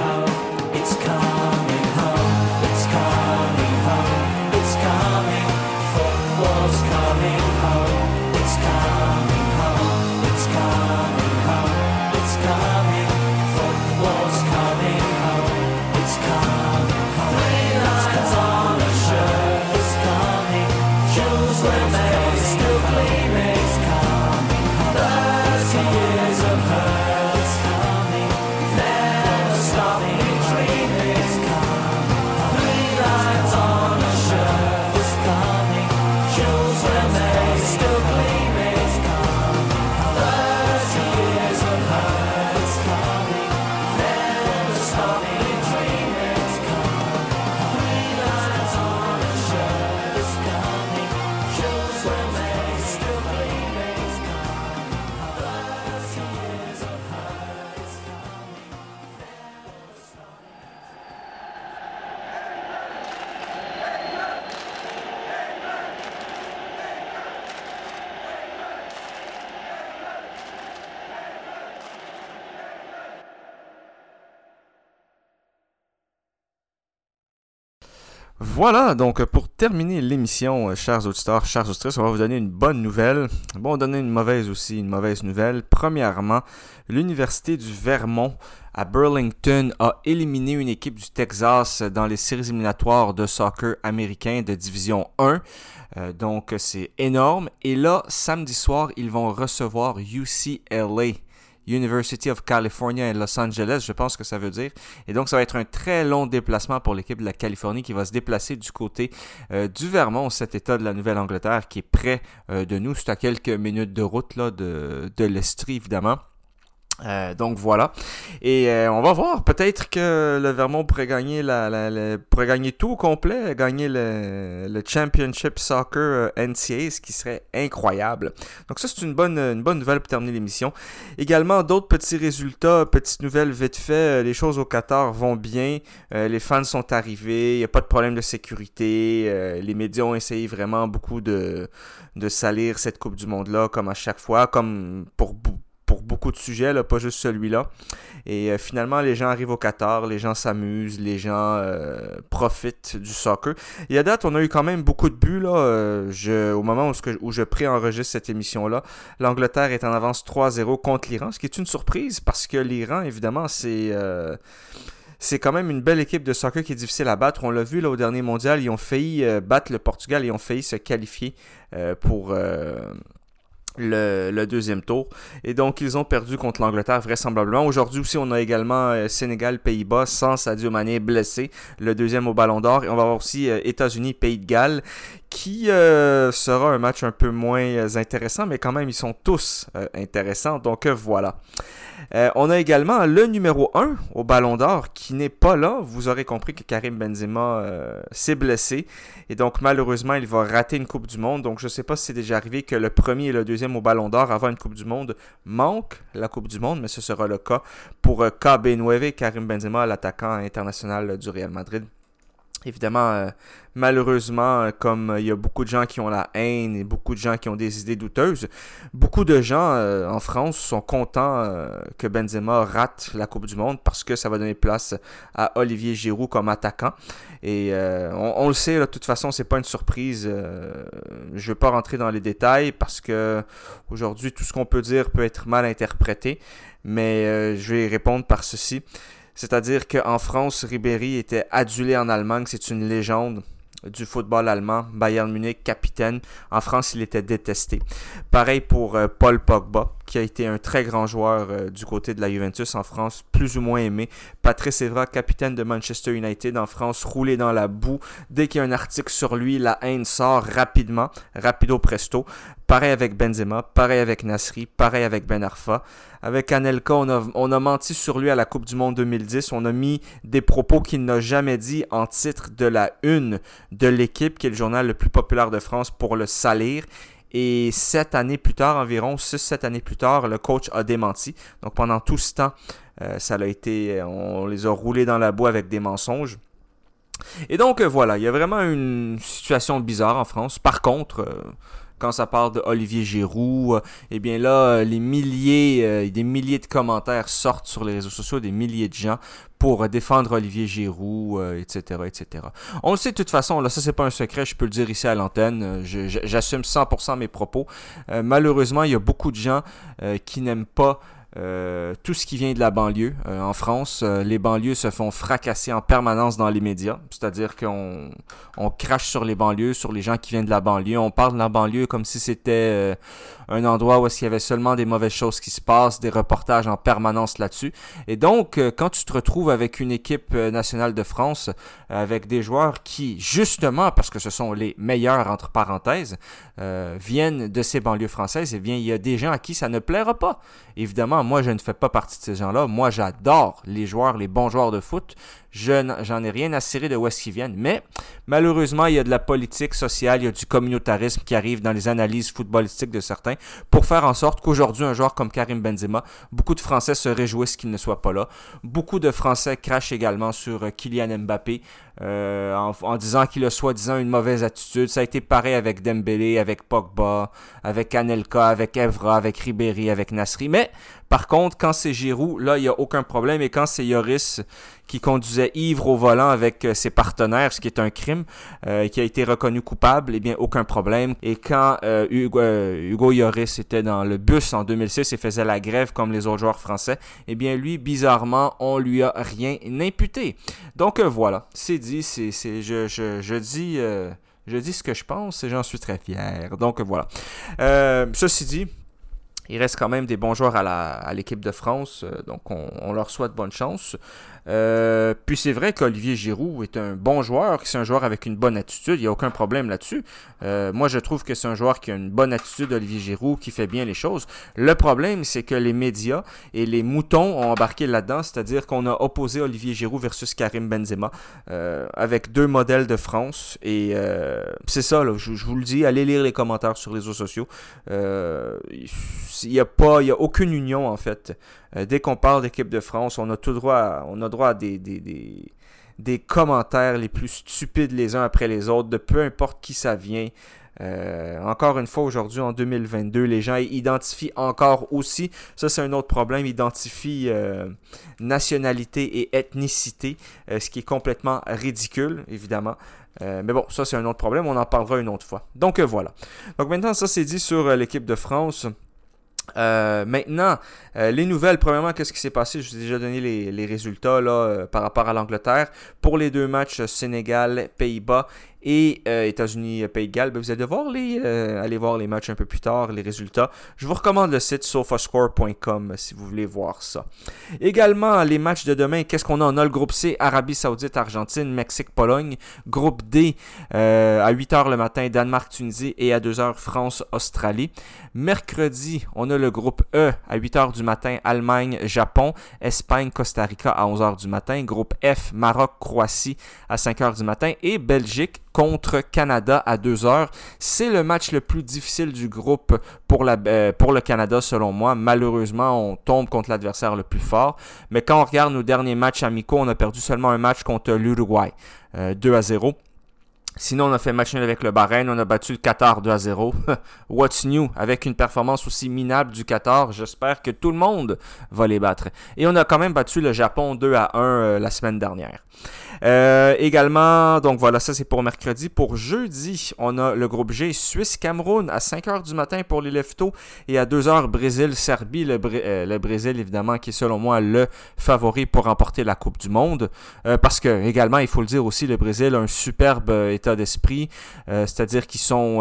Voilà, donc pour terminer l'émission, euh, chers auditeurs, chers auditrices, on va vous donner une bonne nouvelle. Bon, on donner une mauvaise aussi, une mauvaise nouvelle. Premièrement, l'Université du Vermont à Burlington a éliminé une équipe du Texas dans les séries éliminatoires de soccer américain de Division 1. Euh, donc c'est énorme. Et là, samedi soir, ils vont recevoir UCLA. University of California et Los Angeles, je pense que ça veut dire. Et donc, ça va être un très long déplacement pour l'équipe de la Californie qui va se déplacer du côté euh, du Vermont, cet état de la Nouvelle-Angleterre qui est près euh, de nous. C'est à quelques minutes de route là, de, de l'Estrie, évidemment. Euh, donc voilà. Et euh, on va voir. Peut-être que le Vermont pourrait gagner la, la- la- pourrait gagner tout au complet, gagner le, le Championship Soccer euh, NCAA, ce qui serait incroyable. Donc ça, c'est une bonne, une bonne nouvelle pour terminer l'émission. Également, d'autres petits résultats, petites nouvelles vite fait. Euh, Les choses au Qatar vont bien. Euh, les fans sont arrivés. Il n'y a pas de problème de sécurité. Les médias ont essayé vraiment beaucoup de, de salir cette Coupe du Monde-là, comme à chaque fois, comme pour pour beaucoup de sujets, là, pas juste celui-là. Et euh, finalement, les gens arrivent au Qatar, les gens s'amusent, les gens euh, profitent du soccer. Et à date, on a eu quand même beaucoup de buts. Là, euh, je, au moment où, où je pré-enregistre cette émission-là, l'Angleterre est en avance 3-0 contre l'Iran, ce qui est une surprise parce que l'Iran, évidemment, c'est... c'est quand même une belle équipe de soccer qui est difficile à battre. On l'a vu là, au dernier mondial, ils ont failli battre le Portugal, ils ont failli se qualifier pour le, le deuxième tour. Et donc, ils ont perdu contre l'Angleterre vraisemblablement. Aujourd'hui aussi, on a également euh, Sénégal-Pays-Bas sans Sadio Mané blessé, le deuxième au Ballon d'Or. Et on va avoir aussi euh, États-Unis-Pays de Galles qui euh, sera un match un peu moins euh, intéressant, mais quand même, ils sont tous intéressants. Donc voilà. On a également le numéro 1 au Ballon d'Or qui n'est pas là. Vous aurez compris que Karim Benzema s'est blessé. Et donc, malheureusement, il va rater une Coupe du Monde. Donc, je ne sais pas si c'est déjà arrivé que le premier et le deuxième au Ballon d'Or avant une Coupe du Monde manquent la Coupe du Monde, mais ce sera le cas pour KB9, Karim Benzema, l'attaquant international du Real Madrid. Évidemment, euh, malheureusement, euh, comme il y a beaucoup de gens qui ont la haine et beaucoup de gens qui ont des idées douteuses, beaucoup de gens euh, en France sont contents que Benzema rate la Coupe du Monde parce que ça va donner place à Olivier Giroud comme attaquant. Et on, le sait, de toute façon, c'est pas une surprise. je ne vais pas rentrer dans les détails parce que aujourd'hui, tout ce qu'on peut dire peut être mal interprété. Mais je vais répondre par ceci. C'est-à-dire qu'en France, Ribéry était adulé en Allemagne, c'est une légende du football allemand, Bayern Munich, capitaine. En France, il était détesté. Pareil pour euh, Paul Pogba, qui a été un très grand joueur euh, du côté de la Juventus en France, plus ou moins aimé. Patrice Evra, capitaine de Manchester United en France, roulé dans la boue. Dès qu'il y a un article sur lui, la haine sort rapidement, rapido presto. Pareil avec Benzema, pareil avec Nasri, pareil avec Ben Arfa. Avec Anelka, on a, menti sur lui à la Coupe du Monde 2010. On a mis des propos qu'il n'a jamais dit en titre de la une de l'équipe, qui est le journal le plus populaire de France, pour le salir. Et sept années plus tard, environ six, sept années plus tard, le coach a démenti. Donc pendant tout ce temps, euh, ça a été, on les a roulés dans la boue avec des mensonges. Et donc voilà, il y a vraiment une situation bizarre en France. Par contre, euh, quand ça parle de Olivier Giroud, euh, eh bien là, les milliers, des milliers de commentaires sortent sur les réseaux sociaux, des milliers de gens pour défendre Olivier Giroud, etc., etc. On le sait de toute façon, là, ça c'est pas un secret, je peux le dire ici à l'antenne, euh, j'assume 100% mes propos. Euh, malheureusement, il y a beaucoup de gens euh, qui n'aiment pas euh, tout ce qui vient de la banlieue. Euh, en France, euh, les banlieues se font fracasser en permanence dans les médias. C'est-à-dire qu'on on crache sur les banlieues, sur les gens qui viennent de la banlieue. On parle de la banlieue comme si c'était un endroit où il y avait seulement des mauvaises choses qui se passent, des reportages en permanence là-dessus. Et donc, quand tu te retrouves avec une équipe nationale de France, avec des joueurs qui, justement, parce que ce sont les meilleurs, entre parenthèses, viennent de ces banlieues françaises, eh bien, il y a des gens à qui ça ne plaira pas. Évidemment, moi, je ne fais pas partie de ces gens-là. Moi, j'adore les joueurs, les bons joueurs de foot. Je j'en ai rien à cirer de où est-ce qu'ils viennent. Mais malheureusement, il y a de la politique sociale, il y a du communautarisme qui arrive dans les analyses footballistiques de certains pour faire en sorte qu'aujourd'hui, un joueur comme Karim Benzema, beaucoup de Français se réjouissent qu'il ne soit pas là. Beaucoup de Français crachent également sur euh, Kylian Mbappé euh, en, disant qu'il a soi-disant une mauvaise attitude. Ça a été pareil avec Dembélé, avec Pogba, avec Anelka, avec Evra, avec Ribéry, avec Nasri. Mais par contre, quand c'est Giroud, là, il n'y a aucun problème. Et quand c'est Yoris qui conduisait ivre au volant avec euh, ses partenaires, ce qui est un crime, euh, qui a été reconnu coupable, eh bien, aucun problème. Et quand euh, Hugo, Hugo, Lloris était dans le bus en 2006 et faisait la grève comme les autres joueurs français, eh bien, lui, bizarrement, on lui a rien imputé. Donc, voilà, c'est dit, c'est, je dis... je dis ce que je pense et j'en suis très fier. Donc voilà. ceci dit, il reste quand même des bons joueurs à l'équipe de France, donc on, leur souhaite bonne chance. Euh, puis c'est vrai qu'Olivier Giroud est un bon joueur, c'est un joueur avec une bonne attitude, il n'y a aucun problème là-dessus. Euh, moi, je trouve que c'est un joueur qui a une bonne attitude, Olivier Giroud, qui fait bien les choses. Le problème, c'est que les médias et les moutons ont embarqué là-dedans, c'est-à-dire qu'on a opposé Olivier Giroud versus Karim Benzema euh, avec deux modèles de France. Et c'est ça, je, vous le dis, allez lire les commentaires sur les réseaux sociaux. Il n'y a pas, il n'y a aucune union en fait. dès qu'on parle d'équipe de France, on a tout droit, on a droit à des, commentaires les plus stupides les uns après les autres, de peu importe qui ça vient. Euh, encore une fois, aujourd'hui, en 2022, les gens identifient encore aussi, ça c'est un autre problème, identifient euh, nationalité et ethnicité, euh, ce qui est complètement ridicule, évidemment. mais bon, ça c'est un autre problème, on en parlera une autre fois. Donc voilà. Donc maintenant, ça c'est dit sur l'équipe de France. Euh, maintenant, euh, les nouvelles, premièrement, qu'est-ce qui s'est passé? Je vous ai déjà donné les, résultats là, euh, par rapport à l'Angleterre. Pour les deux matchs Sénégal-Pays-Bas, et euh, États-Unis Pays de Galles, ben, vous allez devoir les, euh, aller voir les matchs un peu plus tard, les résultats. Je vous recommande le site sofascore.com si vous voulez voir ça. Également, les matchs de demain, qu'est-ce qu'on a? On a le groupe C, Arabie Saoudite, Argentine, Mexique, Pologne. Groupe D, euh, à 8h le matin, Danemark, Tunisie et à 2h, France, Australie. Mercredi, on a le groupe E à 8h du matin, Allemagne, Japon, Espagne, Costa Rica à 11h du matin. Groupe F, Maroc, Croatie à 5h du matin et Belgique contre Canada à 2h. C'est le match le plus difficile du groupe euh, pour le Canada selon moi. Malheureusement, on tombe contre l'adversaire le plus fort. Mais quand on regarde nos derniers matchs amicaux, on a perdu seulement un match contre l'Uruguay, 2 à 0. Sinon, on a fait match nul avec le Bahreïn, on a battu le Qatar 2 à 0. What's new? Avec une performance aussi minable du Qatar, j'espère que tout le monde va les battre. Et on a quand même battu le Japon 2 à 1 euh, la semaine dernière. Euh, également, donc voilà, ça c'est pour mercredi. Pour jeudi, on a le groupe G, Suisse-Cameroun à 5h du matin pour les Leftos et à 2h Brésil-Serbie. Le, euh, le, Brésil, évidemment, qui est selon moi le favori pour remporter la Coupe du Monde. Euh, parce que, également, il faut le dire aussi, le Brésil a un superbe état d'esprit. C'est-à-dire qu'ils sont...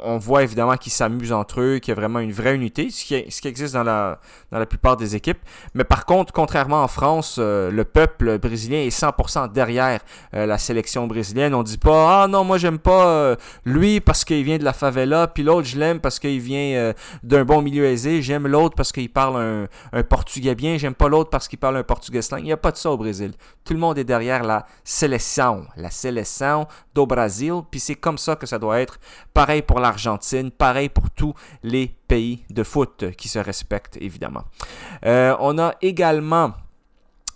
On voit évidemment qu'ils s'amusent entre eux, qu'il y a vraiment une vraie unité, ce qui, ce qui existe dans la, dans la plupart des équipes. Mais par contre, contrairement en France, le peuple brésilien est sans 100% derrière euh, la sélection brésilienne. On dit pas ah non moi j'aime pas euh, lui parce qu'il vient de la favela, puis l'autre je l'aime parce qu'il vient euh, d'un bon milieu aisé. J'aime l'autre parce qu'il parle un, portugais bien. J'aime pas l'autre parce qu'il parle un portugais slang. Il n'y a pas de ça au Brésil. Tout le monde est derrière la sélection, la sélection do Brasil. Puis c'est comme ça que ça doit être. Pareil pour l'Argentine, pareil pour tous les pays de foot qui se respectent évidemment. on a également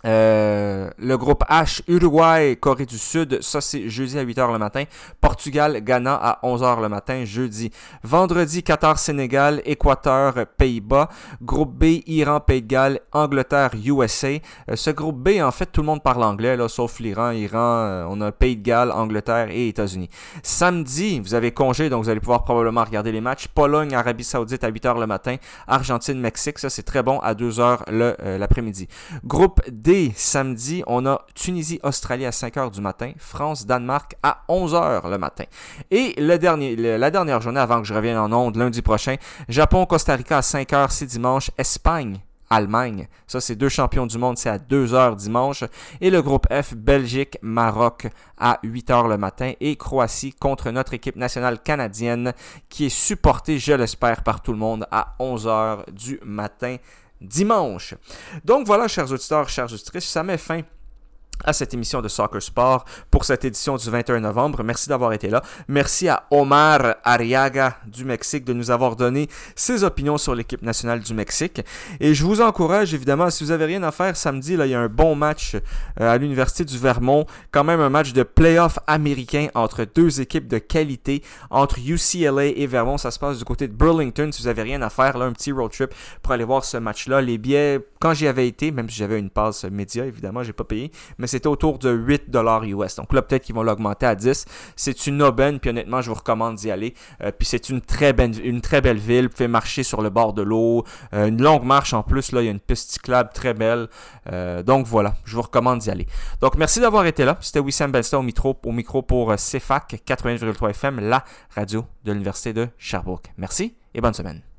euh, le groupe H, Uruguay, Corée du Sud, ça c'est jeudi à 8h le matin. Portugal, Ghana à 11h le matin, jeudi. Vendredi, Qatar, Sénégal, Équateur, Pays-Bas. Groupe B, Iran, Pays de Galles, Angleterre, USA. Euh, ce groupe B, en fait, tout le monde parle anglais, là, sauf l'Iran, Iran, euh, on a Pays de Galles, Angleterre et États-Unis. Samedi, vous avez congé, donc vous allez pouvoir probablement regarder les matchs. Pologne, Arabie Saoudite à 8h le matin. Argentine, Mexique, ça c'est très bon à 2h l'après-midi. Groupe D, samedi, on a Tunisie-Australie à 5h du matin, France-Danemark à 11h le matin. Et la dernière journée avant que je revienne en ondes lundi prochain, Japon-Costa Rica à 5h, c'est dimanche, Espagne Allemagne. Ça, c'est deux champions du monde, c'est à 2h dimanche. Et le groupe F, Belgique, Maroc à 8h le matin. Et Croatie contre notre équipe nationale canadienne qui est supportée, je l'espère, par tout le monde à 11h du matin dimanche. Donc voilà, chers auditeurs, chers auditrices, ça met fin à cette émission de Soccer Sport pour cette édition du 21 novembre. Merci d'avoir été là. Merci à Omar Ariaga du Mexique de nous avoir donné ses opinions sur l'équipe nationale du Mexique. Et je vous encourage évidemment, si vous avez rien à faire samedi, il y a un bon match euh, à l'Université du Vermont. Quand même un match de playoff américain entre deux équipes de qualité, entre UCLA et Vermont. Ça se passe du côté de Burlington. Si vous avez rien à faire, là, un petit road trip pour aller voir ce match-là. Les billets, quand j'y avais été, même si j'avais une passe média, évidemment, j'ai pas payé, mais c'était autour de 8 dollars US. Donc là, peut-être qu'ils vont l'augmenter à 10. C'est une aubaine, puis honnêtement, je vous recommande d'y aller. Euh, puis c'est une très belle, une très belle ville. Vous pouvez marcher sur le bord de l'eau. Euh, une longue marche en plus. Là, il y a une piste cyclable très belle. Euh, donc voilà, je vous recommande d'y aller. Donc merci d'avoir été là. C'était Wissam Belsta au micro, au micro pour CFAC 80,3 FM, la radio de l'Université de Sherbrooke. Merci et bonne semaine.